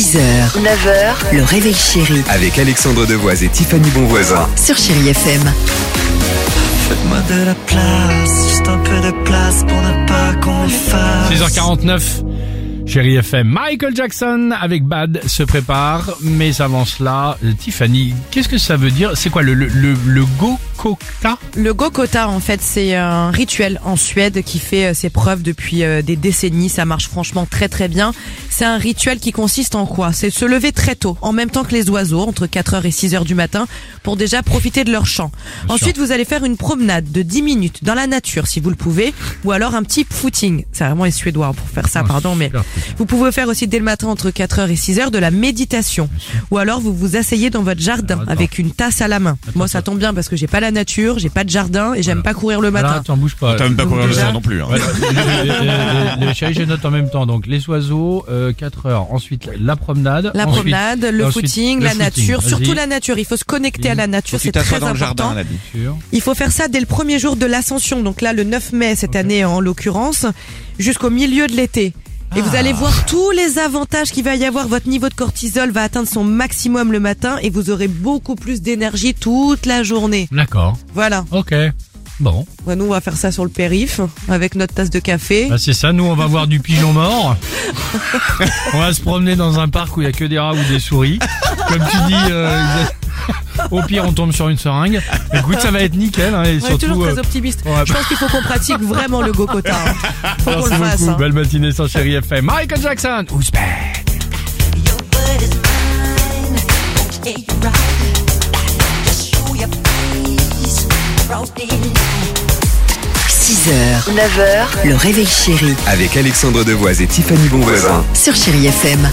6h, 9h, le réveil chéri Avec Alexandre Devoise et Tiffany Bonvoisin. sur Chérie FM. Faites-moi de la place, juste un peu de place pour ne pas qu'on fasse. 6h49, chérie FM. Michael Jackson avec Bad se prépare, mais avant cela, Tiffany, qu'est-ce que ça veut dire? C'est quoi le, le, le, le Gokota? Le Gokota, en fait, c'est un rituel en Suède qui fait euh, ses preuves depuis euh, des décennies. Ça marche franchement très très bien. C'est un rituel qui consiste en quoi? C'est se lever très tôt, en même temps que les oiseaux, entre 4h et 6h du matin, pour déjà profiter de leur chant. Ensuite, vous allez faire une promenade de 10 minutes dans la nature, si vous le pouvez, ou alors un petit footing. C'est vraiment les Suédois hein, pour faire ça, Ah, pardon, mais super. Vous pouvez faire aussi dès le matin entre 4h et 6h de la méditation. Ou alors vous vous asseyez dans votre jardin Alors, attends. avec une tasse à la main. Moi, ça tombe bien parce que j'ai pas la nature, j'ai pas de jardin et j'aime pas courir le Voilà, matin. attends, bouge pas. Même pas courir le sang non plus. Hein. Les, les- chéris, je note en même temps. Donc les oiseaux, euh, 4 heures. Ensuite la promenade. La Ensuite- promenade, le ensuite, footing, le la footing. nature, surtout la nature. Il faut se connecter à la nature, c'est très t'assoies dans le important. jardin. Il faut faire ça dès le premier jour de l'ascension, donc là le 9 mai cette année en l'occurrence, jusqu'au milieu de l'été. Et vous Ah. allez voir tous les avantages qu'il va y avoir. Votre niveau de cortisol va atteindre son maximum le matin et vous aurez beaucoup plus d'énergie toute la journée. D'accord. Voilà. Ok. Bon, Ouais, nous on va faire ça sur le périph avec notre tasse de café. bah c'est ça. Nous, on va voir du pigeon mort. on va se promener dans un parc où il y a que des rats ou des souris. Comme tu dis. euh, au pire, on tombe sur une seringue. Écoute, ça va être nickel. Hein, et Ouais, surtout. toujours très euh, optimiste. ouais. Je pense qu'il faut qu'on pratique vraiment le Gokota. hein. Faut qu'on le fasse. hein. Belle matinée sur Chéri FM. Michael Jackson. Who's back? Your word is mine. Yeah, you're right. Just show your face. Broad daylight. 6h, 9h, le réveil chéri Avec Alexandre Devoise et Tiffany Bonvoisin. sur Chérie FM.